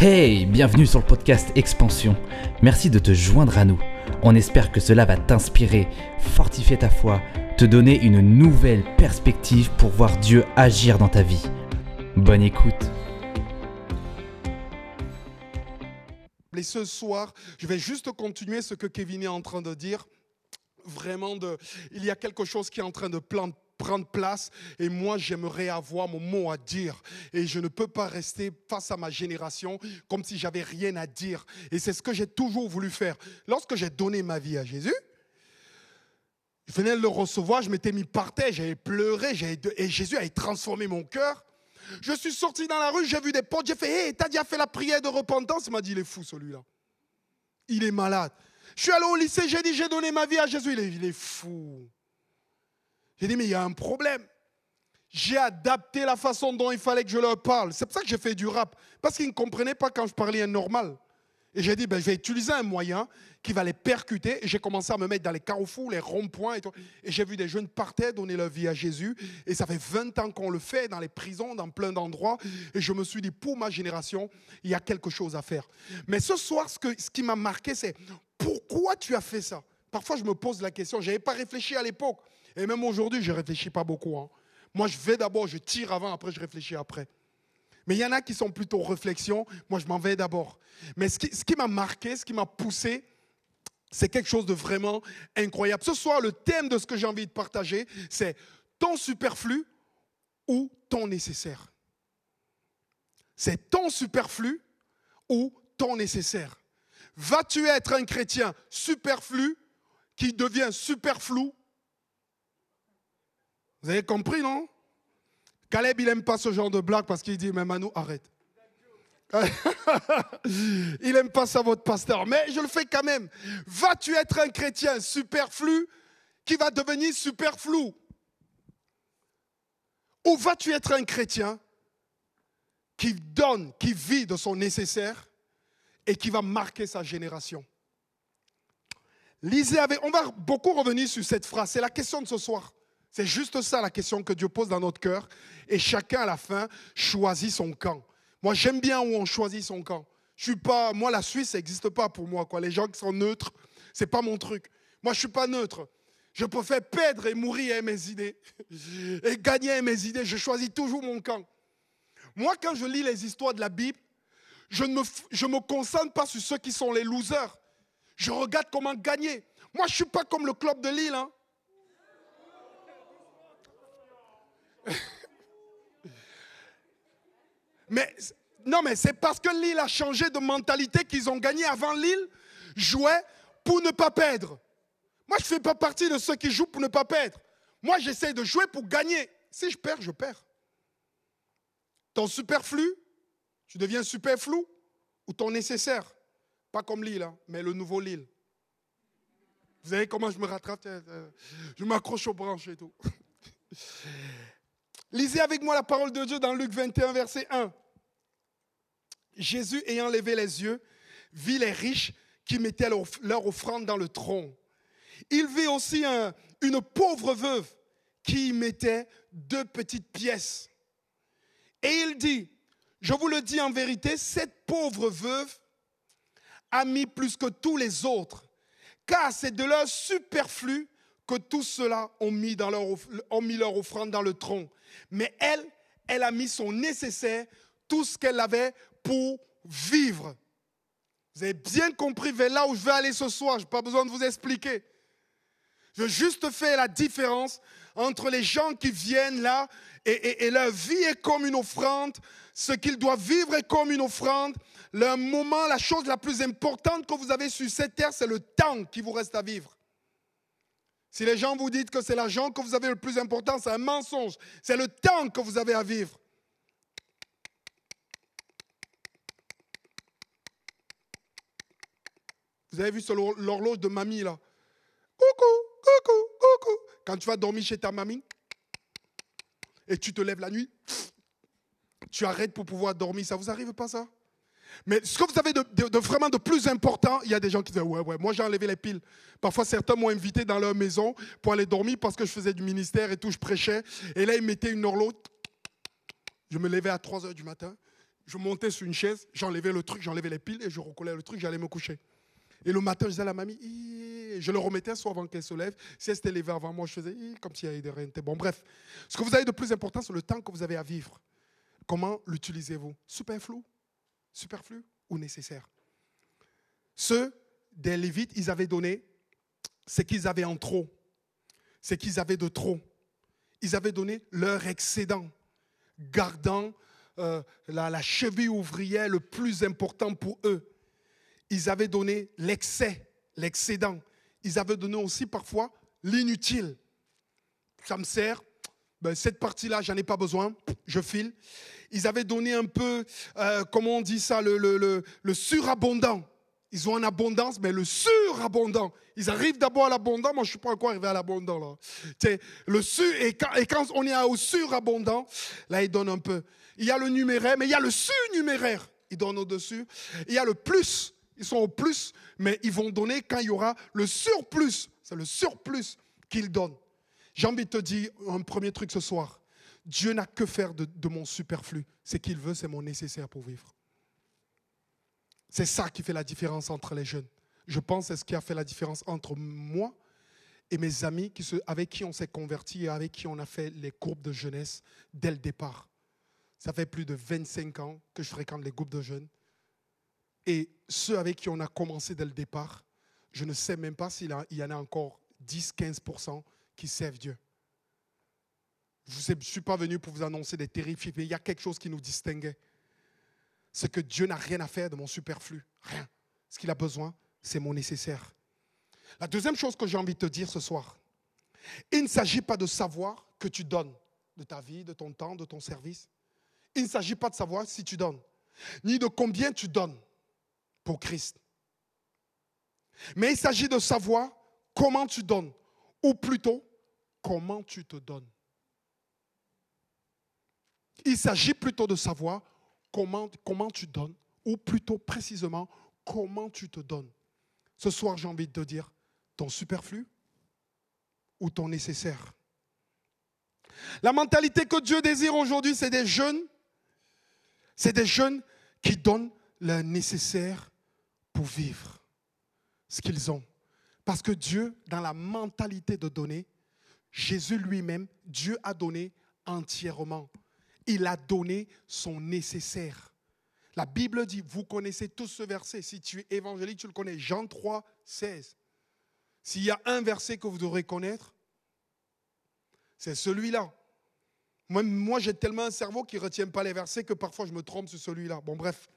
Hey, bienvenue sur le podcast Expansion. Merci de te joindre à nous. On espère que cela va t'inspirer, fortifier ta foi, te donner une nouvelle perspective pour voir Dieu agir dans ta vie. Bonne écoute. Et ce soir, je vais juste continuer ce que Kevin est en train de dire. Vraiment, de, il y a quelque chose qui est en train de planter prendre place et moi j'aimerais avoir mon mot à dire et je ne peux pas rester face à ma génération comme si j'avais rien à dire et c'est ce que j'ai toujours voulu faire. Lorsque j'ai donné ma vie à Jésus, je venais de le recevoir, je m'étais mis par terre, j'avais pleuré et Jésus avait transformé mon cœur. Je suis sorti dans la rue, j'ai vu des potes, j'ai fait Hé, t'as déjà fait la prière de repentance Il m'a dit Il est fou celui-là. Il est malade. Je suis allé au lycée, j'ai dit J'ai donné ma vie à Jésus. Il est fou. J'ai dit, mais il y a un problème. J'ai adapté la façon dont il fallait que je leur parle. C'est pour ça que j'ai fait du rap. Parce qu'ils ne comprenaient pas quand je parlais un normal. Et j'ai dit, ben, je vais utiliser un moyen qui va les percuter. Et j'ai commencé à me mettre dans les carrefours, les ronds-points et. Et j'ai vu des jeunes partir donner leur vie à Jésus. Et ça fait 20 ans qu'on le fait dans les prisons, dans plein d'endroits. Et je me suis dit, pour ma génération, il y a quelque chose à faire. Mais ce soir, ce, ce qui m'a marqué, c'est pourquoi tu as fait ça? Parfois, je me pose la question. Je n'avais pas réfléchi à l'époque. Et même aujourd'hui, je ne réfléchis pas beaucoup. Hein. Moi, je vais d'abord, je tire avant, après, je réfléchis après. Mais il y en a qui sont plutôt réflexion. Moi, je m'en vais d'abord. Mais ce qui, m'a marqué, ce qui m'a poussé, c'est quelque chose de vraiment incroyable. Ce soir, le thème de ce que j'ai envie de partager, c'est ton superflu ou ton nécessaire. C'est ton superflu ou ton nécessaire. Vas-tu être un chrétien superflu qui devient superflu vous avez compris, non? Caleb, il n'aime pas ce genre de blague parce qu'il dit, mais Manu, arrête. il n'aime pas ça, votre pasteur. Mais je le fais quand même. Vas-tu être un chrétien superflu qui va devenir superflu? Ou vas-tu être un chrétien qui donne, qui vit de son nécessaire et qui va marquer sa génération? Lisez avec. On va beaucoup revenir sur cette phrase. C'est la question de ce soir. C'est juste ça la question que Dieu pose dans notre cœur. Et chacun à la fin choisit son camp. Moi, j'aime bien où on choisit son camp. Je suis pas, moi, la Suisse, ça n'existe pas pour moi. Quoi. Les gens qui sont neutres, c'est pas mon truc. Moi, je suis pas neutre. Je préfère perdre et mourir mes idées et gagner mes idées. Je choisis toujours mon camp. Moi, quand je lis les histoires de la Bible, je ne me, je concentre pas sur ceux qui sont les losers. Je regarde comment gagner. Moi, je ne suis pas comme le club de Lille. Hein. Mais non, mais c'est parce que Lille a changé de mentalité qu'ils ont gagné. Avant Lille, jouait pour ne pas perdre. Moi, je ne fais pas partie de ceux qui jouent pour ne pas perdre. Moi, j'essaie de jouer pour gagner. Si je perds, je perds. Ton superflu, tu deviens superflu ou ton nécessaire. Pas comme Lille, hein, mais le nouveau Lille. Vous savez comment je me rattrape Je m'accroche aux branches et tout. Lisez avec moi la parole de Dieu dans Luc 21, verset 1. Jésus, ayant levé les yeux, vit les riches qui mettaient leur, offrande dans le tronc. Il vit aussi une pauvre veuve qui y mettait deux petites pièces. Et il dit, je vous le dis en vérité, cette pauvre veuve a mis plus que tous les autres, car c'est de leur superflu que tous ceux-là ont mis, leur, leur offrande dans le tronc. Mais elle, elle a mis son nécessaire, tout ce qu'elle avait pour vivre. Vous avez bien compris vers là où je vais aller ce soir. Je n'ai pas besoin de vous expliquer. Je juste faire la différence entre les gens qui viennent là et, et leur vie est comme une offrande, ce qu'ils doivent vivre est comme une offrande. Le moment, la chose la plus importante que vous avez sur cette terre, c'est le temps qui vous reste à vivre. Si les gens vous disent que c'est l'argent que vous avez le plus important, c'est un mensonge. C'est le temps que vous avez à vivre. Vous avez vu l'horloge de mamie là? Coucou, coucou, coucou. Quand tu vas dormir chez ta mamie et tu te lèves la nuit, tu arrêtes pour pouvoir dormir. Ça vous arrive pas ça? Mais ce que vous avez de, vraiment de plus important, il y a des gens qui disent Ouais, ouais, moi j'ai enlevé les piles. Parfois, certains m'ont invité dans leur maison pour aller dormir parce que je faisais du ministère et tout, je prêchais. Et là, ils mettaient une horloge. Je me levais à 3 heures du matin. je montais sur une chaise, j'enlevais le truc, j'enlevais les piles et je recollais le truc, j'allais me coucher. Et le matin, je disais à la mamie, je le remettais soit avant qu'elle se lève. Si elle s'était levée avant moi, je faisais comme s'il y avait rien. Bon, bref. Ce que vous avez de plus important, c'est le temps que vous avez à vivre. Comment l'utilisez-vous? Superflu Superflu ou nécessaire Ceux des Lévites, ils avaient donné ce qu'ils avaient en trop, ce qu'ils avaient de trop. Ils avaient donné leur excédent, gardant euh, la, cheville ouvrière le plus important pour eux. Ils avaient donné l'excès, l'excédent. Ils avaient donné aussi parfois l'inutile. Ça me sert, ben, cette partie-là, j'en ai pas besoin, je file. Ils avaient donné un peu, euh, comment on dit ça, le, surabondant. Ils ont en abondance, mais le surabondant. Ils arrivent d'abord à l'abondant. Moi, je ne suis pas encore arrivé à l'abondant. Là. Le sur, et, quand, et quand on est au surabondant, là, ils donnent un peu. Il y a le numéraire, mais il y a le surnuméraire. Ils donnent au-dessus. Il y a le plus. Ils sont au plus, mais ils vont donner quand il y aura le surplus. C'est le surplus qu'ils donnent. J'ai envie de te dire un premier truc ce soir. Dieu n'a que faire de, mon superflu. Ce qu'il veut, c'est mon nécessaire pour vivre. C'est ça qui fait la différence entre les jeunes. Je pense que c'est ce qui a fait la différence entre moi et mes amis avec qui on s'est convertis et avec qui on a fait les groupes de jeunesse dès le départ. Ça fait plus de 25 ans que je fréquente les groupes de jeunes. Et ceux avec qui on a commencé dès le départ, je ne sais même pas s'il y en a encore 10-15% qui servent Dieu. Je ne suis pas venu pour vous annoncer des terrifiés, mais il y a quelque chose qui nous distinguait. C'est que Dieu n'a rien à faire de mon superflu. Rien. Ce qu'il a besoin, c'est mon nécessaire. La deuxième chose que j'ai envie de te dire ce soir, il ne s'agit pas de savoir que tu donnes de ta vie, de ton temps, de ton service. Il ne s'agit pas de savoir si tu donnes, ni de combien tu donnes pour Christ. Mais il s'agit de savoir comment tu donnes, ou plutôt comment tu te donnes. Il s'agit plutôt de savoir comment, tu donnes, ou plutôt précisément comment tu te donnes. Ce soir, j'ai envie de dire, ton superflu ou ton nécessaire. La mentalité que Dieu désire aujourd'hui, c'est des jeunes, c'est des jeunes qui donnent le nécessaire pour vivre ce qu'ils ont. Parce que Dieu, dans la mentalité de donner, Jésus lui-même, Dieu a donné entièrement. Il a donné son nécessaire. La Bible dit, vous connaissez tous ce verset. Si tu es évangélique, tu le connais. Jean 3, 16. S'il y a un verset que vous devrez connaître, c'est celui-là. Moi, j'ai tellement un cerveau qui ne retient pas les versets que parfois je me trompe sur celui-là. Bon, bref.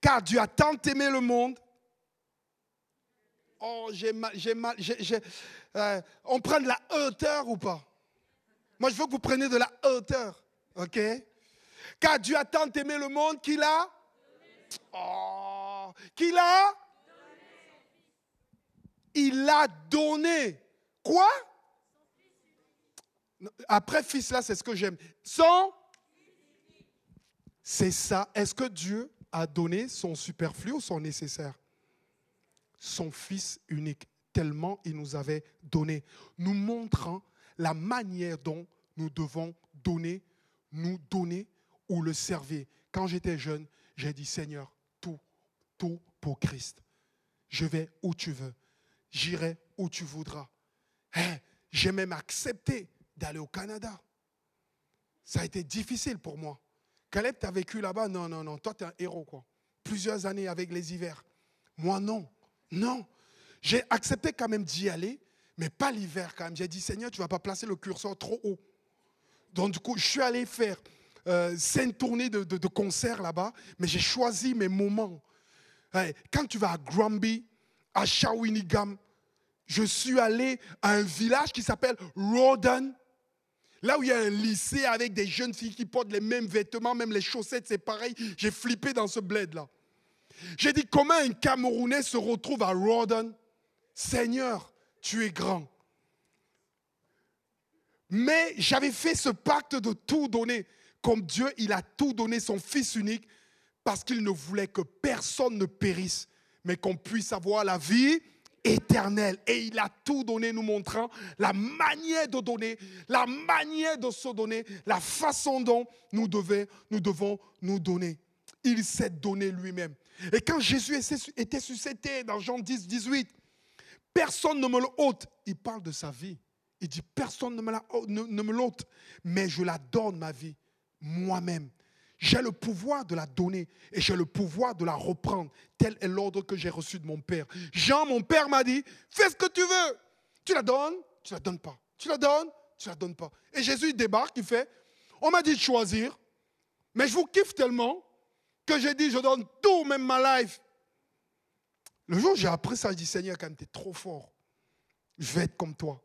Car Dieu a tant aimé le monde Oh, j'ai mal, j'ai mal, euh, on prend de la hauteur ou pas? Moi, je veux que vous preniez de la hauteur, ok? Car Dieu a tant aimé le monde qu'il a Oh, qu'il a Il a donné. Quoi? Après fils là, c'est ce que j'aime. Son? C'est ça. Est-ce que Dieu a donné son superflu ou son nécessaire? Son Fils unique, tellement il nous avait donné, nous montrant la manière dont nous devons donner, nous donner ou le servir. Quand j'étais jeune, j'ai dit Seigneur, tout, tout pour Christ. Je vais où tu veux, j'irai où tu voudras. Hein, j'ai même accepté d'aller au Canada. Ça a été difficile pour moi. Caleb, tu as vécu là-bas? Non, non, non. Toi, tu es un héros, quoi. Plusieurs années avec les hivers. Moi, non. Non. J'ai accepté quand même d'y aller, mais pas l'hiver quand même. J'ai dit, Seigneur, tu ne vas pas placer le curseur trop haut. Donc du coup, je suis allé faire euh, cinq tournées de, concerts là-bas, mais j'ai choisi mes moments. quand tu vas à Granby, à Shawinigan, je suis allé à un village qui s'appelle Roden. Là où il y a un lycée avec des jeunes filles qui portent les mêmes vêtements, même les chaussettes, c'est pareil. J'ai flippé dans ce bled-là. J'ai dit, comment un Camerounais se retrouve à Rawdon? Seigneur, tu es grand. Mais j'avais fait ce pacte de tout donner. Comme Dieu, il a tout donné son Fils unique parce qu'il ne voulait que personne ne périsse, mais qu'on puisse avoir la vie éternelle. Et il a tout donné, nous montrant la manière de donner, la manière de se donner, la façon dont nous, devons nous, donner. Il s'est donné lui-même. Et quand Jésus était suscité dans Jean 10, 18, personne ne me le ôte. Il parle de sa vie. Il dit, personne ne me, la, ne, me l'ôte, mais je la donne, ma vie, moi-même. J'ai le pouvoir de la donner et j'ai le pouvoir de la reprendre. Tel est l'ordre que j'ai reçu de mon Père. Jean, mon Père m'a dit, fais ce que tu veux. Tu la donnes, tu la donnes pas. Tu la donnes, tu la donnes pas. Et Jésus débarque, il fait, on m'a dit de choisir, mais je vous kiffe tellement que j'ai dit, je donne tout, même ma life. Le jour où j'ai appris ça, je dis, Seigneur, quand tu es trop fort, je vais être comme toi.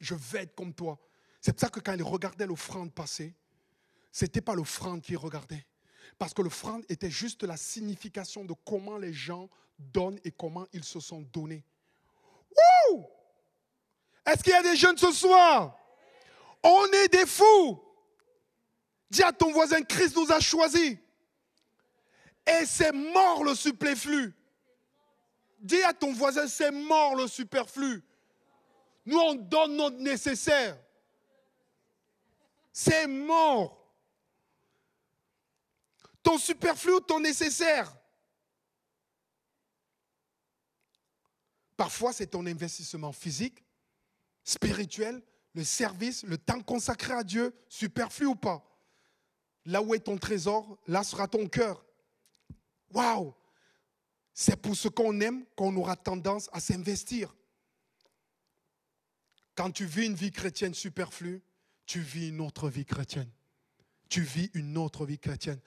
Je vais être comme toi. C'est pour ça que quand il regardait l'offrande passer, ce n'était pas l'offrande qu'il regardait. Parce que l'offrande était juste la signification de comment les gens donnent et comment ils se sont donnés. Wouh Est-ce qu'il y a des jeunes ce soir? On est des fous. Dis à ton voisin, Christ nous a choisis. Et c'est mort le superflu. Dis à ton voisin, c'est mort le superflu. Nous, on donne notre nécessaire. C'est mort. Ton superflu ou ton nécessaire. Parfois, c'est ton investissement physique, spirituel, le service, le temps consacré à Dieu, superflu ou pas. Là où est ton trésor, là sera ton cœur. Waouh C'est pour ce qu'on aime qu'on aura tendance à s'investir. Quand tu vis une vie chrétienne superflue, tu vis une autre vie chrétienne. Tu vis une autre vie chrétienne.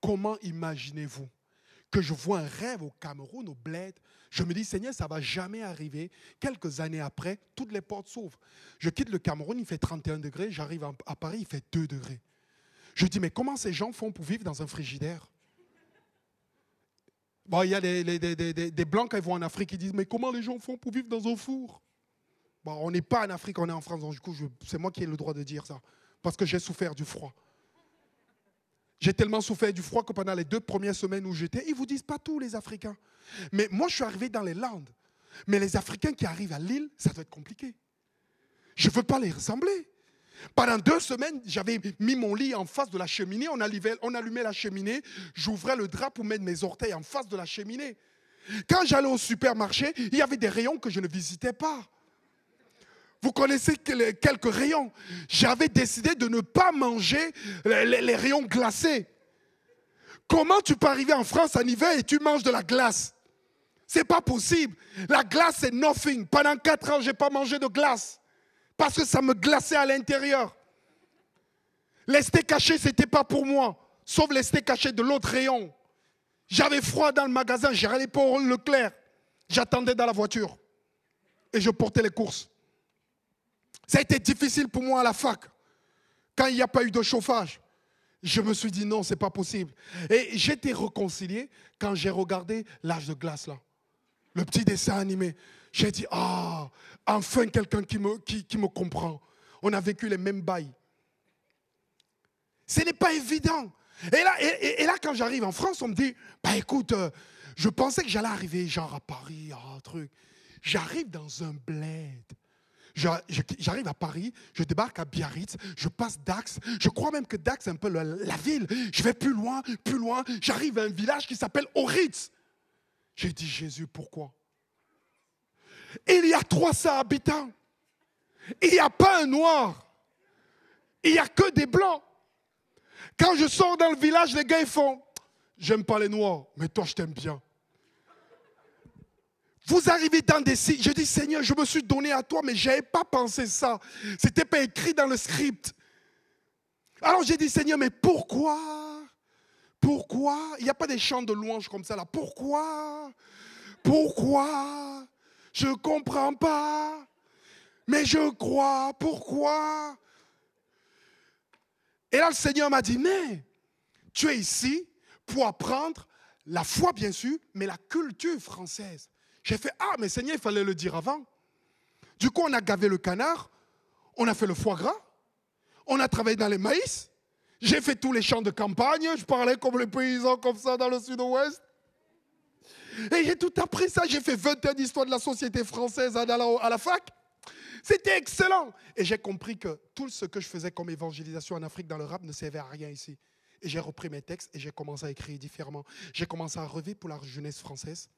Comment imaginez-vous que je vois un rêve au Cameroun, au Bled? Je me dis, Seigneur, ça va jamais arriver. Quelques années après, toutes les portes s'ouvrent. Je quitte le Cameroun, il fait 31 degrés. J'arrive à Paris, il fait 2 degrés. Je dis, mais comment ces gens font pour vivre dans un frigidaire? Il y a des, Blancs qui vont en Afrique qui disent, mais comment les gens font pour vivre dans un four? Bon, on n'est pas en Afrique, on est en France, donc du coup, c'est moi qui ai le droit de dire ça, parce que j'ai souffert du froid. J'ai tellement souffert du froid que pendant les deux premières semaines où j'étais, ils vous disent pas tous les Africains. Mais moi, je suis arrivé dans les Landes. Mais les Africains qui arrivent à Lille, ça doit être compliqué. Je ne veux pas les ressembler. Pendant deux semaines, j'avais mis mon lit en face de la cheminée, on allumait la cheminée, j'ouvrais le drap pour mettre mes orteils en face de la cheminée. Quand j'allais au supermarché, il y avait des rayons que je ne visitais pas. Vous connaissez quelques rayons. J'avais décidé de ne pas manger les, rayons glacés. Comment tu peux arriver en France en hiver et tu manges de la glace? C'est pas possible. La glace, c'est nothing. Pendant quatre ans, je n'ai pas mangé de glace parce que ça me glaçait à l'intérieur. Les steaks cachés, ce n'était pas pour moi, sauf les steaks de l'autre rayon. J'avais froid dans le magasin, j'allais pour Leclerc. J'attendais dans la voiture et je portais les courses. Ça a été difficile pour moi à la fac, quand il n'y a pas eu de chauffage. Je me suis dit non, c'est pas possible. Et j'étais réconcilié quand j'ai regardé l'âge de glace là, le petit dessin animé. J'ai dit, ah, enfin quelqu'un qui me, comprend. On a vécu les mêmes bails. Ce n'est pas évident. Et là, et, là quand j'arrive en France, on me dit, bah écoute, euh, je pensais que j'allais arriver genre à Paris, un truc. J'arrive dans un bled. J'arrive à Paris, je débarque à Biarritz, je passe Dax. Je crois même que Dax est un peu la, ville. Je vais plus loin, plus loin. J'arrive à un village qui s'appelle Oritz. J'ai dit, Jésus, pourquoi? Il y a 300 habitants. Il n'y a pas un noir. Il n'y a que des blancs. Quand je sors dans le village, les gars, ils font J'aime pas les noirs, mais toi, je t'aime bien. Vous arrivez dans des sites, je dis Seigneur, je me suis donné à toi, mais je n'avais pas pensé ça. Ce n'était pas écrit dans le script. Alors j'ai dit Seigneur, mais pourquoi? Pourquoi? Il n'y a pas des chants de louange comme ça là. Pourquoi? Pourquoi? Je ne comprends pas, mais je crois. Pourquoi? Et là, le Seigneur m'a dit, mais tu es ici pour apprendre la foi, bien sûr, mais la culture française. J'ai fait, ah, mais Seigneur, il fallait le dire avant. Du coup, on a gavé le canard, on a fait le foie gras, on a travaillé dans les maïs, j'ai fait tous les champs de campagne, je parlais comme les paysans comme ça dans le sud-ouest. Et j'ai tout appris ça. J'ai fait 20 ans d'histoire de la société française à la, fac. C'était excellent. Et j'ai compris que tout ce que je faisais comme évangélisation en Afrique dans le rap ne servait à rien ici. Et j'ai repris mes textes et j'ai commencé à écrire différemment. J'ai commencé à rêver pour la jeunesse française.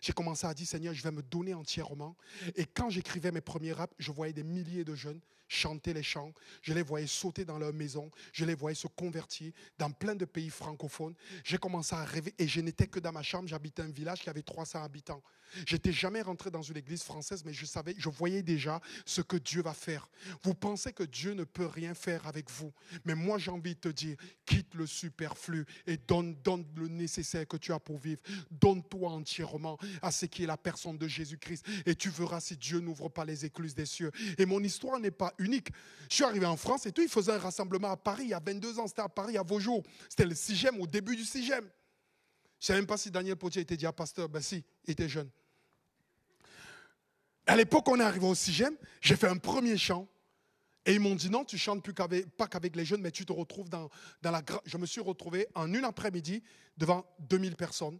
J'ai commencé à dire, Seigneur, je vais me donner entièrement. Et quand j'écrivais mes premiers raps, je voyais des milliers de jeunes chanter les chants. Je les voyais sauter dans leur maison. Je les voyais se convertir dans plein de pays francophones. J'ai commencé à rêver et je n'étais que dans ma chambre. J'habitais un village qui avait 300 habitants. J'étais jamais rentré dans une église française, mais je savais, je voyais déjà ce que Dieu va faire. Vous pensez que Dieu ne peut rien faire avec vous, mais moi j'ai envie de te dire, quitte le superflu et donne, donne le nécessaire que tu as pour vivre. Donne-toi entièrement à ce qui est la personne de Jésus-Christ et tu verras si Dieu n'ouvre pas les écluses des cieux. Et mon histoire n'est pas unique. Je suis arrivé en France et tout, il faisait un rassemblement à Paris il y a 22 ans, c'était à Paris à Vaujour. C'était le sixième, au début du sixième. Je ne sais même pas si Daniel Potier était déjà pasteur. Ben si, il était jeune. À l'époque, on est arrivé au sixième, j'ai fait un premier chant. Et ils m'ont dit non, tu chantes plus pas qu'avec les jeunes, mais tu te retrouves dans, dans la. Je me suis retrouvé en une après-midi devant 2000 personnes.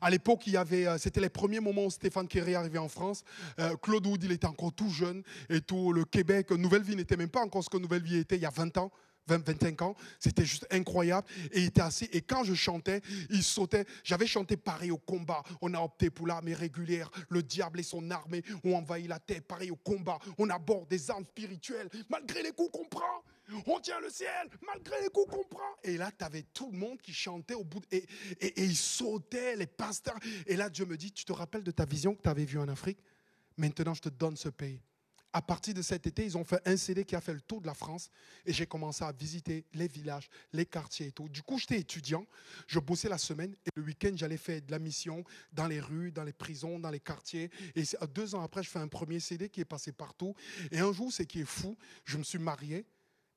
À l'époque, il y avait, euh, c'était les premiers moments où Stéphane Kerry arrivait en France. Euh, Claude Wood, il était encore tout jeune et tout. Le Québec, Nouvelle-Vie n'était même pas encore ce que Nouvelle-Vie était il y a 20 ans. 20, 25 ans, c'était juste incroyable. Et était. Et quand je chantais, il sautait. J'avais chanté pareil au combat. On a opté pour l'armée régulière. Le diable et son armée ont envahi la terre. Pareil au combat. On aborde des armes spirituelles. Malgré les coups qu'on prend, on tient le ciel. Malgré les coups qu'on prend. Et là, tu avais tout le monde qui chantait au bout. et, et, et ils sautaient, les pasteurs. Et là, Dieu me dit Tu te rappelles de ta vision que tu avais vue en Afrique? Maintenant, je te donne ce pays à partir de cet été, ils ont fait un CD qui a fait le tour de la France et j'ai commencé à visiter les villages, les quartiers et tout. Du coup, j'étais étudiant, je bossais la semaine et le week-end, j'allais faire de la mission dans les rues, dans les prisons, dans les quartiers. Et deux ans après, je fais un premier CD qui est passé partout. Et un jour, ce qui est fou, je me suis marié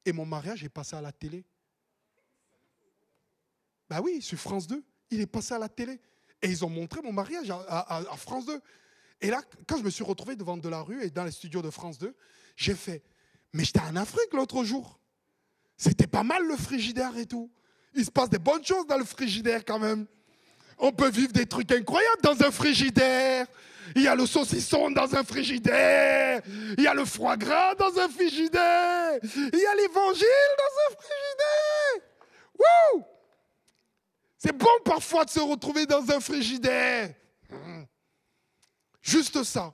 et mon mariage est passé à la télé. Bah oui, sur France 2, il est passé à la télé. Et ils ont montré mon mariage à France 2. Et là, quand je me suis retrouvé devant de la rue et dans les studios de France 2, j'ai fait, mais j'étais en Afrique l'autre jour. C'était pas mal le frigidaire et tout. Il se passe des bonnes choses dans le frigidaire quand même. On peut vivre des trucs incroyables dans un frigidaire. Il y a le saucisson dans un frigidaire. Il y a le foie gras dans un frigidaire. Il y a l'évangile dans un frigidaire. Wouh! C'est bon parfois de se retrouver dans un frigidaire. Hum. Juste ça,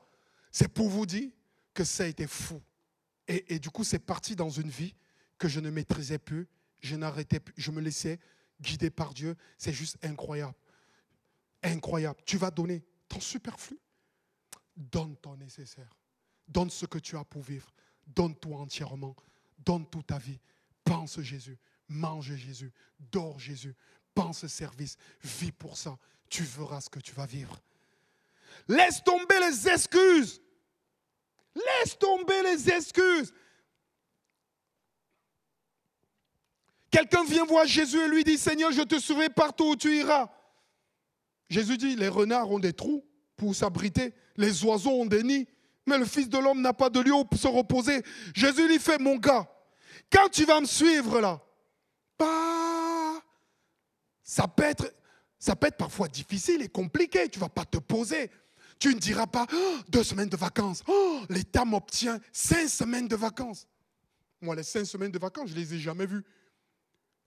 c'est pour vous dire que ça a été fou. Et, du coup, c'est parti dans une vie que je ne maîtrisais plus. Je n'arrêtais plus. Je me laissais guider par Dieu. C'est juste incroyable. Incroyable. Tu vas donner ton superflu. Donne ton nécessaire. Donne ce que tu as pour vivre. Donne-toi entièrement. Donne toute ta vie. Pense Jésus. Mange Jésus. Dors Jésus. Pense service. Vis pour ça. Tu verras ce que tu vas vivre. Laisse tomber les excuses. Laisse tomber les excuses. Quelqu'un vient voir Jésus et lui dit, Seigneur, je te suivrai partout où tu iras. Jésus dit, les renards ont des trous pour s'abriter, les oiseaux ont des nids, mais le Fils de l'homme n'a pas de lieu où se reposer. Jésus lui fait, mon gars, quand tu vas me suivre là, bah, ça peut être, parfois difficile et compliqué. Tu ne vas pas te poser. Tu ne diras pas oh, deux semaines de vacances. Oh, L'État m'obtient cinq semaines de vacances. Moi, les cinq semaines de vacances, je ne les ai jamais vues.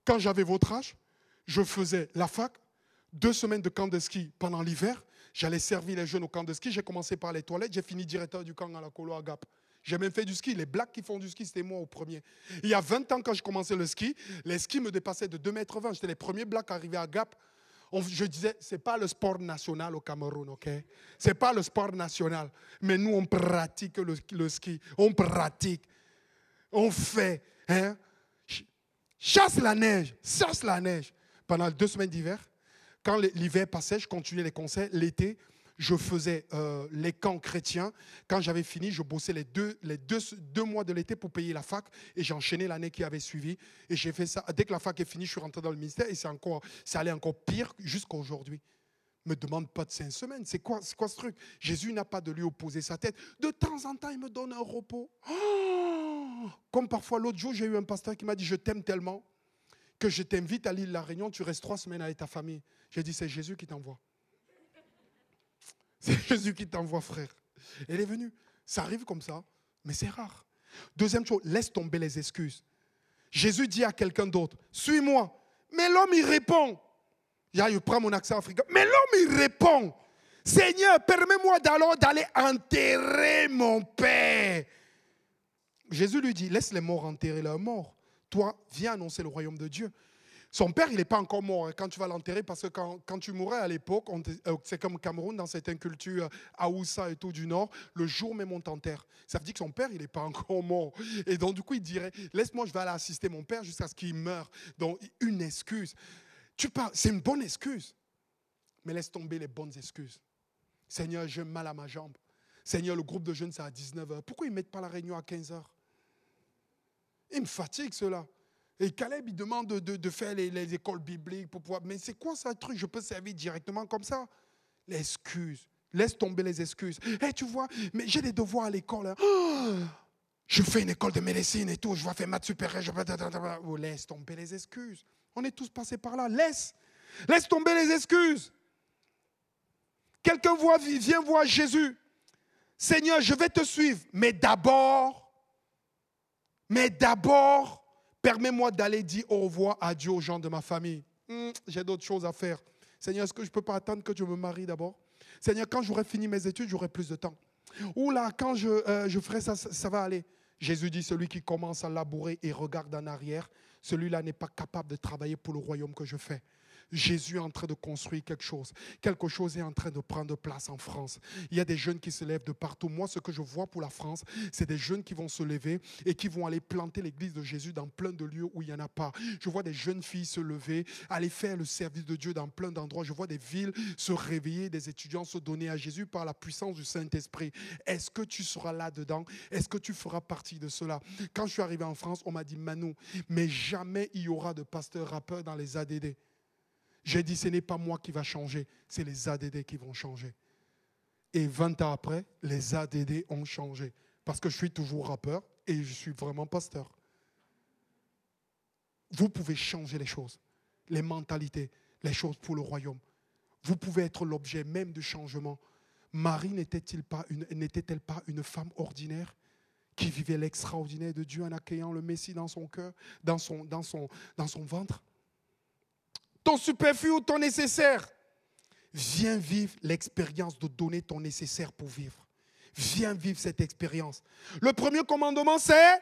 Quand j'avais votre âge, je faisais la fac, deux semaines de camp de ski pendant l'hiver. J'allais servir les jeunes au camp de ski. J'ai commencé par les toilettes. J'ai fini directeur du camp à la Colo à Gap. J'ai même fait du ski. Les blacks qui font du ski, c'était moi au premier. Il y a 20 ans, quand je commençais le ski, les skis me dépassaient de 2,20 m. J'étais les premiers blacks arrivés à Gap je disais, ce n'est pas le sport national au Cameroun, ok? Ce n'est pas le sport national. Mais nous, on pratique le, ski. On pratique. On fait. Hein? Chasse la neige. Chasse la neige. Pendant deux semaines d'hiver, quand l'hiver passait, je continuais les concerts. L'été, je faisais euh, les camps chrétiens. Quand j'avais fini, je bossais les deux, mois de l'été pour payer la fac et j'ai enchaîné l'année qui avait suivi. Et j'ai fait ça. Dès que la fac est finie, je suis rentré dans le ministère et c'est encore, ça encore pire jusqu'à aujourd'hui. Me demande pas de cinq semaines. C'est quoi, quoi ce truc? Jésus n'a pas de lui opposer sa tête. De temps en temps, il me donne un repos. Oh Comme parfois l'autre jour, j'ai eu un pasteur qui m'a dit Je t'aime tellement que je t'invite à l'île La Réunion, tu restes trois semaines avec ta famille. J'ai dit C'est Jésus qui t'envoie. C'est Jésus qui t'envoie, frère. Elle est venue. Ça arrive comme ça, mais c'est rare. Deuxième chose, laisse tomber les excuses. Jésus dit à quelqu'un d'autre, suis-moi. Mais l'homme, il répond. Je prends mon accent africain. Mais l'homme, il répond. Seigneur, permets-moi d'aller enterrer mon père. Jésus lui dit, laisse les morts enterrer leurs morts. Toi, viens annoncer le royaume de Dieu. Son père, il n'est pas encore mort hein, quand tu vas l'enterrer, parce que quand, tu mourrais à l'époque, euh, c'est comme Cameroun, dans certaines cultures, Aoussa et tout du Nord, le jour même on t'enterre. Ça veut dire que son père, il n'est pas encore mort. Et donc, du coup, il dirait, laisse-moi, je vais aller assister mon père jusqu'à ce qu'il meure. Donc, une excuse. Tu parles, c'est une bonne excuse. Mais laisse tomber les bonnes excuses. Seigneur, j'ai mal à ma jambe. Seigneur, le groupe de jeunes, c'est à 19h. Pourquoi ils ne mettent pas la réunion à 15h Il me fatigue cela. Et Caleb, il demande de, faire les, écoles bibliques pour pouvoir. Mais c'est quoi ça, truc? Je peux servir directement comme ça? L'excuse. Laisse tomber les excuses. Hé, tu vois, mais j'ai des devoirs à l'école. Hein. je fais une école de médecine et tout. Je vais faire maths supérieure. Je... Oh, laisse tomber les excuses. On est tous passés par là. Laisse. Laisse tomber les excuses. Quelqu'un vient voir Jésus. Seigneur, je vais te suivre. Mais d'abord, mais d'abord, Permets-moi d'aller dire au revoir à Dieu aux gens de ma famille. Hmm, j'ai d'autres choses à faire. Seigneur, est-ce que je ne peux pas attendre que tu me maries d'abord? Seigneur, quand j'aurai fini mes études, j'aurai plus de temps. Ou là, quand je, euh, je ferai ça, ça va aller. Jésus dit, celui qui commence à labourer et regarde en arrière, celui-là n'est pas capable de travailler pour le royaume que je fais. Jésus est en train de construire quelque chose. Quelque chose est en train de prendre place en France. Il y a des jeunes qui se lèvent de partout. Moi, ce que je vois pour la France, c'est des jeunes qui vont se lever et qui vont aller planter l'église de Jésus dans plein de lieux où il n'y en a pas. Je vois des jeunes filles se lever, aller faire le service de Dieu dans plein d'endroits. Je vois des villes se réveiller, des étudiants se donner à Jésus par la puissance du Saint-Esprit. Est-ce que tu seras là-dedans? Est-ce que tu feras partie de cela? Quand je suis arrivé en France, on m'a dit Manu, mais jamais il y aura de pasteurs rappeurs dans les ADD. J'ai dit, ce n'est pas moi qui va changer, c'est les ADD qui vont changer. Et 20 ans après, les ADD ont changé. Parce que je suis toujours rappeur et je suis vraiment pasteur. Vous pouvez changer les choses, les mentalités, les choses pour le royaume. Vous pouvez être l'objet même du changement. Marie n'était-elle pas, une femme ordinaire qui vivait l'extraordinaire de Dieu en accueillant le Messie dans son cœur, dans son ventre? Ton superflu ou ton nécessaire. Viens vivre l'expérience de donner ton nécessaire pour vivre. Viens vivre cette expérience. Le premier commandement, c'est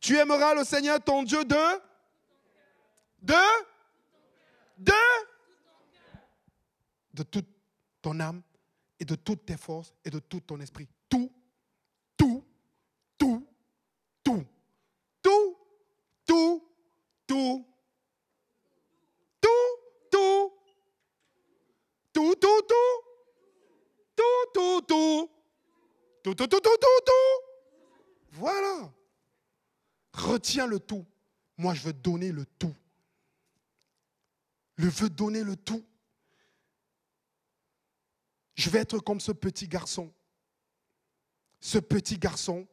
tu aimeras le Seigneur ton Dieu de de de de toute ton âme et de toutes tes forces et de tout ton esprit. Tout, tout, tout, tout, tout, tout, tout, tout, tout, tout. Tout, tout, tout. Tout, tout, tout, tout, tout. Voilà. Retiens le tout. Moi, je veux donner le tout. Je veux donner le tout. Je vais être comme ce petit garçon. Ce petit garçon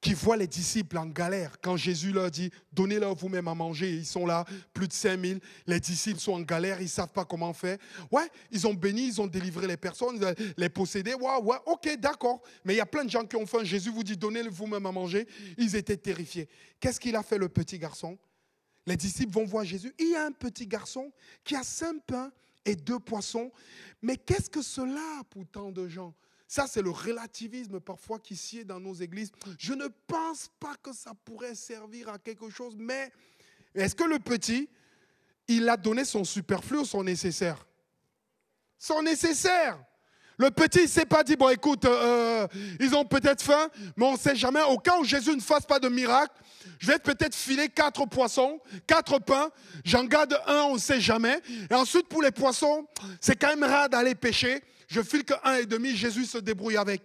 qui voient les disciples en galère. Quand Jésus leur dit, donnez-leur vous-même à manger, ils sont là, plus de 5000, les disciples sont en galère, ils ne savent pas comment faire. Ouais, ils ont béni, ils ont délivré les personnes, les possédés, ouais, ouais, ok, d'accord. Mais il y a plein de gens qui ont faim, Jésus vous dit, donnez-le vous-même à manger. Ils étaient terrifiés. Qu'est-ce qu'il a fait le petit garçon? Les disciples vont voir Jésus. Il y a un petit garçon qui a cinq pains et deux poissons. Mais qu'est-ce que cela pour tant de gens? Ça, c'est le relativisme parfois qui sied dans nos églises. Je ne pense pas que ça pourrait servir à quelque chose, mais est-ce que le petit, il a donné son superflu ou son nécessaire? Son nécessaire. Le petit, ne s'est pas dit, bon écoute, euh, ils ont peut-être faim, mais on ne sait jamais. Au cas où Jésus ne fasse pas de miracle, je vais peut-être filer quatre poissons, quatre pains, j'en garde un, on ne sait jamais. Et ensuite, pour les poissons, c'est quand même rare d'aller pêcher. Je file que un et demi, Jésus se débrouille avec.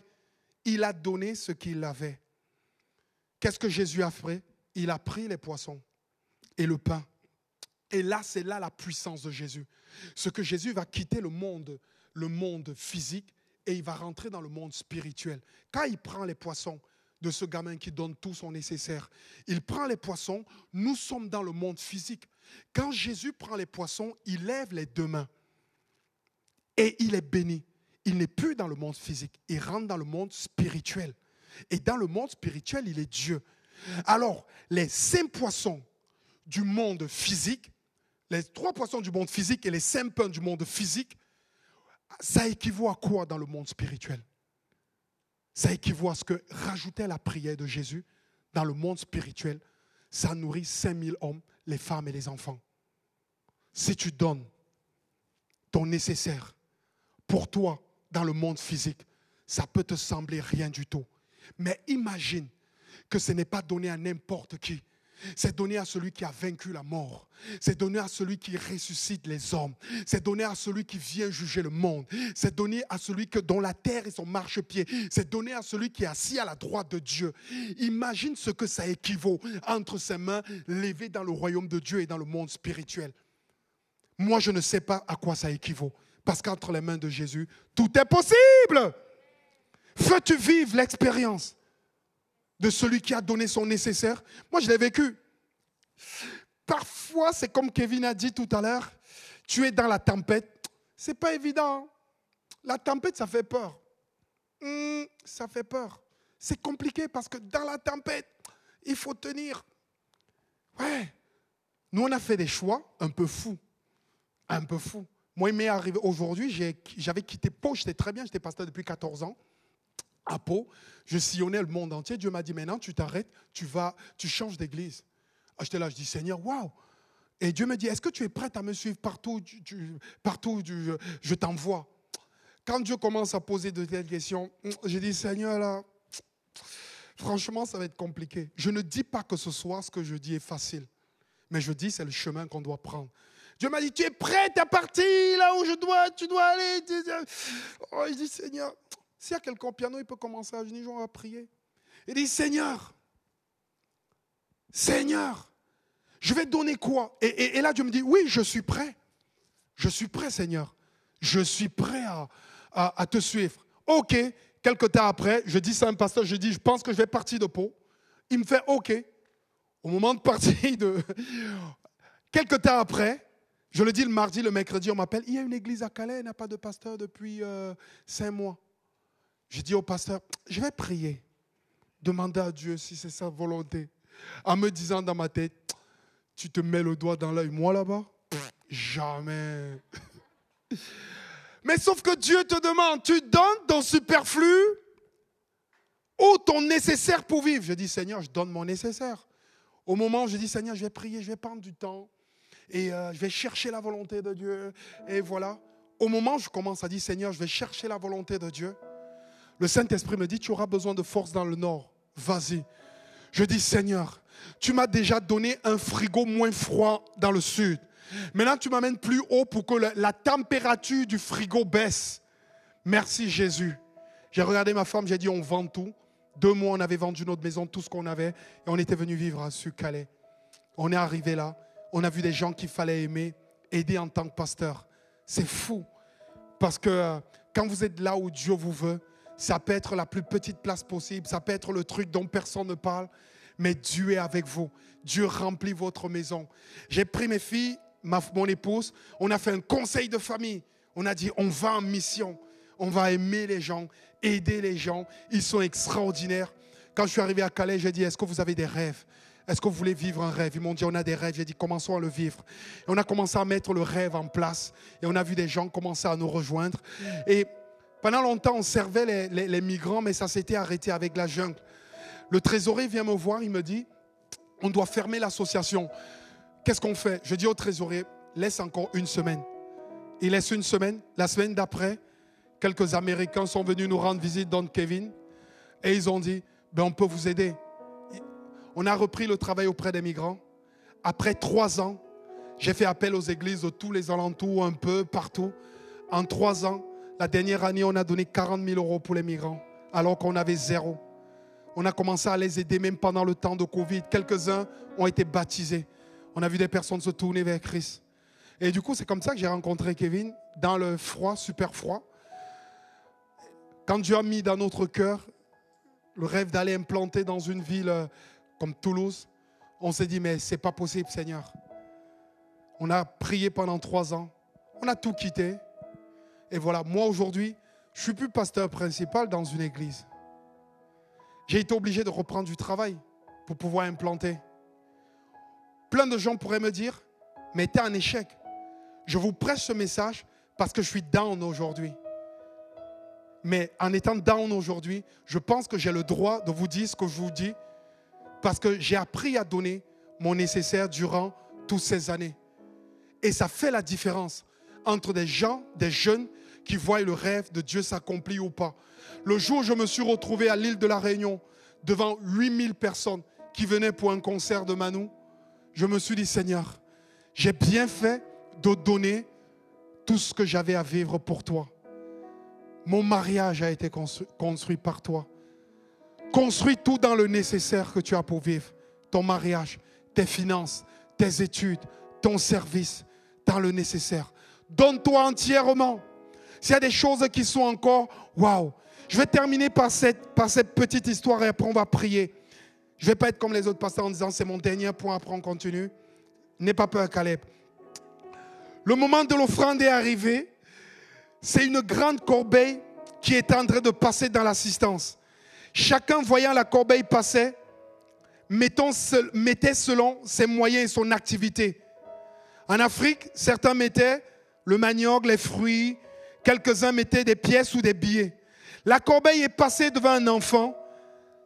Il a donné ce qu'il avait. Qu'est-ce que Jésus a fait? Il a pris les poissons et le pain. Et là, c'est là la puissance de Jésus. Ce que Jésus va quitter le monde, le monde physique, et il va rentrer dans le monde spirituel. Quand il prend les poissons de ce gamin qui donne tout son nécessaire, il prend les poissons, nous sommes dans le monde physique. Quand Jésus prend les poissons, il lève les deux mains et il est béni il n'est plus dans le monde physique, il rentre dans le monde spirituel. Et dans le monde spirituel, il est Dieu. Alors, les cinq poissons du monde physique les trois poissons du monde physique et les cinq pains du monde physique, ça équivaut à quoi dans le monde spirituel? Ça équivaut à ce que rajouter la prière de Jésus dans le monde spirituel, ça nourrit 5000 hommes, les femmes et les enfants. Si tu donnes ton nécessaire pour toi dans le monde physique, ça peut te sembler rien du tout. Mais imagine que ce n'est pas donné à n'importe qui. C'est donné à celui qui a vaincu la mort. C'est donné à celui qui ressuscite les hommes. C'est donné à celui qui vient juger le monde. C'est donné à celui que, dont la terre est son marchepied. C'est donné à celui qui est assis à la droite de Dieu. Imagine ce que ça équivaut entre ses mains levées dans le royaume de Dieu et dans le monde spirituel. Moi, je ne sais pas à quoi ça équivaut. Parce qu'entre les mains de Jésus, tout est possible. Veux-tu vivre l'expérience? De celui qui a donné son nécessaire Moi, je l'ai vécu. Parfois, c'est comme Kevin a dit tout à l'heure, tu es dans la tempête. C'est pas évident. La tempête, ça fait peur. Hmm, ça fait peur. C'est compliqué parce que dans la tempête, il faut tenir. Ouais. Nous, on a fait des choix un peu fous. Un peu fous. Moi, il m'est arrivé aujourd'hui, j'avais quitté Pau, j'étais très bien, j'étais pasteur depuis 14 ans à Pau, je sillonnais le monde entier. Dieu m'a dit maintenant, tu t'arrêtes, tu vas, tu changes d'église. Ah, j'étais là, je dis Seigneur, waouh. Et Dieu me dit, est-ce que tu es prête à me suivre partout, partout je t'envoie? Quand Dieu commence à poser de telles questions, j'ai dit Seigneur, là, franchement, ça va être compliqué. Je ne dis pas que ce soit ce que je dis est facile, mais je dis c'est le chemin qu'on doit prendre. Dieu m'a dit, tu es prête à partir là où je dois, tu dois aller. Oh, je dis, Seigneur, s'il y a quelqu'un au piano, il peut commencer à venir à prier. Il dit, Seigneur, Seigneur, je vais donner quoi? Et, là, Dieu me dit, oui, je suis prêt. Je suis prêt, Seigneur. Je suis prêt à, te suivre. OK. Quelque temps après, je dis ça à un pasteur, je dis, je pense que je vais partir de Pau. Il me fait OK. Au moment de partir de... Quelque temps après, je le dis le mardi, le mercredi, on m'appelle, il y a une église à Calais, il n'y a pas de pasteur depuis euh, cinq mois. J'ai dit au pasteur, je vais prier, demander à Dieu si c'est sa volonté. En me disant dans ma tête, tu te mets le doigt dans l'œil, moi là-bas? Jamais. Mais sauf que Dieu te demande, tu donnes ton superflu ou ton nécessaire pour vivre. Je dis, Seigneur, je donne mon nécessaire. Au moment où je dis, Seigneur, je vais prier, je vais prendre du temps et euh, je vais chercher la volonté de Dieu. Et voilà. Au moment où je commence à dire, Seigneur, je vais chercher la volonté de Dieu, le Saint-Esprit me dit, tu auras besoin de force dans le nord. Vas-y. Je dis, Seigneur, tu m'as déjà donné un frigo moins froid dans le sud. Maintenant, tu m'amènes plus haut pour que la, température du frigo baisse. Merci Jésus. J'ai regardé ma femme, j'ai dit, on vend tout. Deux mois, on avait vendu notre maison, tout ce qu'on avait, et on était venu vivre à Calais. On est arrivé là, on a vu des gens qu'il fallait aimer, aider en tant que pasteur. C'est fou. Parce que euh, quand vous êtes là où Dieu vous veut, ça peut être la plus petite place possible, ça peut être le truc dont personne ne parle, mais Dieu est avec vous. Dieu remplit votre maison. J'ai pris mes filles, mon épouse, on a fait un conseil de famille. On a dit, on va en mission, on va aimer les gens, aider les gens. Ils sont extraordinaires. Quand je suis arrivé à Calais, j'ai dit, est-ce que vous avez des rêves? Est-ce que vous voulez vivre un rêve? Ils m'ont dit, on a des rêves. J'ai dit, commençons à le vivre. Et on a commencé à mettre le rêve en place. Et on a vu des gens commencer à nous rejoindre. Et pendant longtemps, on servait les, migrants, mais ça s'était arrêté avec la jungle. Le trésorier vient me voir, il me dit, on doit fermer l'association. Qu'est-ce qu'on fait? Je dis au trésorier, laisse encore une semaine. Il laisse une semaine. La semaine d'après, quelques Américains sont venus nous rendre visite, Don Kevin, et ils ont dit, ben, on peut vous aider. On a repris le travail auprès des migrants. Après trois ans, j'ai fait appel aux églises de tous les alentours, un peu partout. En trois ans, la dernière année, on a donné 40 000 euros pour les migrants, alors qu'on avait zéro. On a commencé à les aider même pendant le temps de Covid. Quelques-uns ont été baptisés. On a vu des personnes se tourner vers Christ. Et du coup, c'est comme ça que j'ai rencontré Kevin, dans le froid, super froid. Quand Dieu a mis dans notre cœur le rêve d'aller implanter dans une ville euh, comme Toulouse, on s'est dit, mais c'est pas possible, Seigneur. On a prié pendant trois ans. On a tout quitté. Et voilà, moi aujourd'hui, je suis plus pasteur principal dans une église. J'ai été obligé de reprendre du travail pour pouvoir implanter. Plein de gens pourraient me dire, mais était en échec. Je vous prêche ce message parce que je suis down aujourd'hui. Mais en étant down aujourd'hui, je pense que j'ai le droit de vous dire ce que je vous dis parce que j'ai appris à donner mon nécessaire durant toutes ces années. Et ça fait la différence entre des gens, des jeunes qui voient le rêve de Dieu s'accomplir ou pas. Le jour où je me suis retrouvé à l'île de la Réunion devant 8000 personnes qui venaient pour un concert de Manou, je me suis dit, Seigneur, j'ai bien fait de donner tout ce que j'avais à vivre pour toi. Mon mariage a été construit, par toi. Construis tout dans le nécessaire que tu as pour vivre. Ton mariage, tes finances, tes études, ton service, dans le nécessaire. Donne-toi entièrement. S'il y a des choses qui sont encore, waouh. Je vais terminer par cette, petite histoire et après on va prier. Je ne vais pas être comme les autres pasteurs en disant c'est mon dernier point, après on continue. N'aie pas peur, Caleb. Le moment de l'offrande est arrivé. C'est une grande corbeille qui est en train de passer dans l'assistance. Chacun voyant la corbeille passer, mettait selon ses moyens et son activité. En Afrique, certains mettaient le manioc, les fruits, quelques-uns mettaient des pièces ou des billets. La corbeille est passée devant un enfant.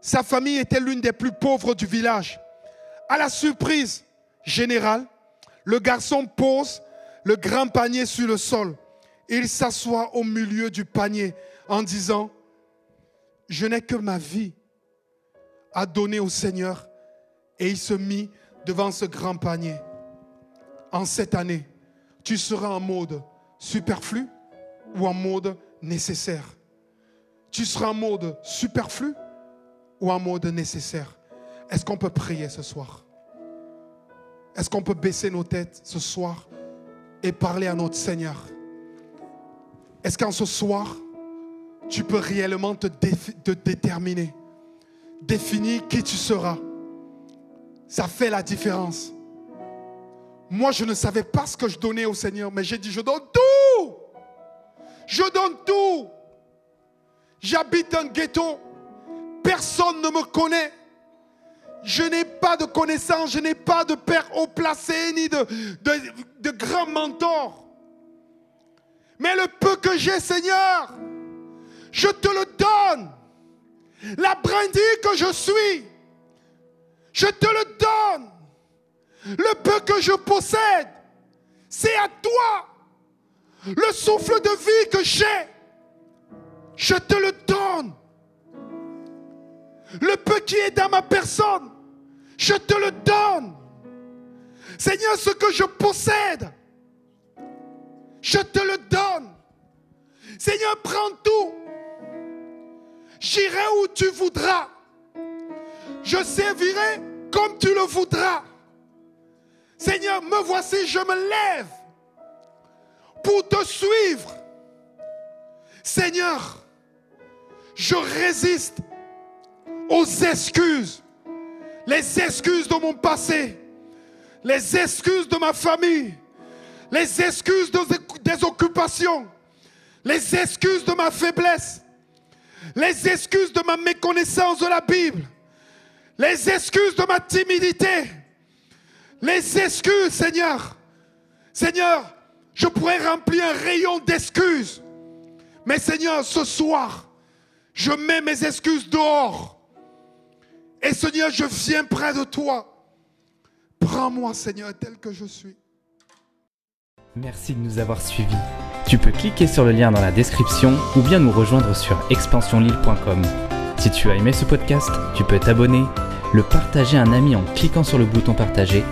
Sa famille était l'une des plus pauvres du village. À la surprise générale, le garçon pose le grand panier sur le sol. Il s'assoit au milieu du panier en disant, je n'ai que ma vie à donner au Seigneur. Et il se mit devant ce grand panier. En cette année, tu seras en mode superflu ou en mode nécessaire. Tu seras en mode superflu ou en mode nécessaire. Est-ce qu'on peut prier ce soir? Est-ce qu'on peut baisser nos têtes ce soir et parler à notre Seigneur? Est-ce qu'en ce soir, tu peux réellement te, te déterminer, définir qui tu seras? Ça fait la différence. Moi, je ne savais pas ce que je donnais au Seigneur, mais j'ai dit, je donne tout. Je donne tout. J'habite un ghetto. Personne ne me connaît. Je n'ai pas de connaissances, je n'ai pas de père haut placé, ni de, de, de grand mentor. Mais le peu que j'ai, Seigneur, je te le donne. La brindille que je suis, je te le donne. Le peu que je possède, c'est à toi. Le souffle de vie que j'ai, je te le donne. Le peu qui est dans ma personne, je te le donne. Seigneur, ce que je possède, je te le donne. Seigneur, prends tout. J'irai où tu voudras. Je servirai comme tu le voudras. Seigneur, me voici, je me lève pour te suivre. Seigneur, je résiste aux excuses, les excuses de mon passé, les excuses de ma famille, les excuses des occupations, les excuses de ma faiblesse, les excuses de ma méconnaissance de la Bible, les excuses de ma timidité, les excuses, Seigneur. Seigneur, je pourrais remplir un rayon d'excuses. Mais Seigneur, ce soir, je mets mes excuses dehors. Et Seigneur, je viens près de toi. Prends-moi, Seigneur, tel que je suis. Merci de nous avoir suivis. Tu peux cliquer sur le lien dans la description ou bien nous rejoindre sur expansionlille.com. Si tu as aimé ce podcast, tu peux t'abonner, le partager à un ami en cliquant sur le bouton partager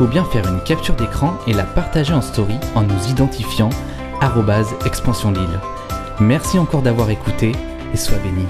ou bien faire une capture d'écran et la partager en story en nous identifiant expansion Merci encore d'avoir écouté et sois béni.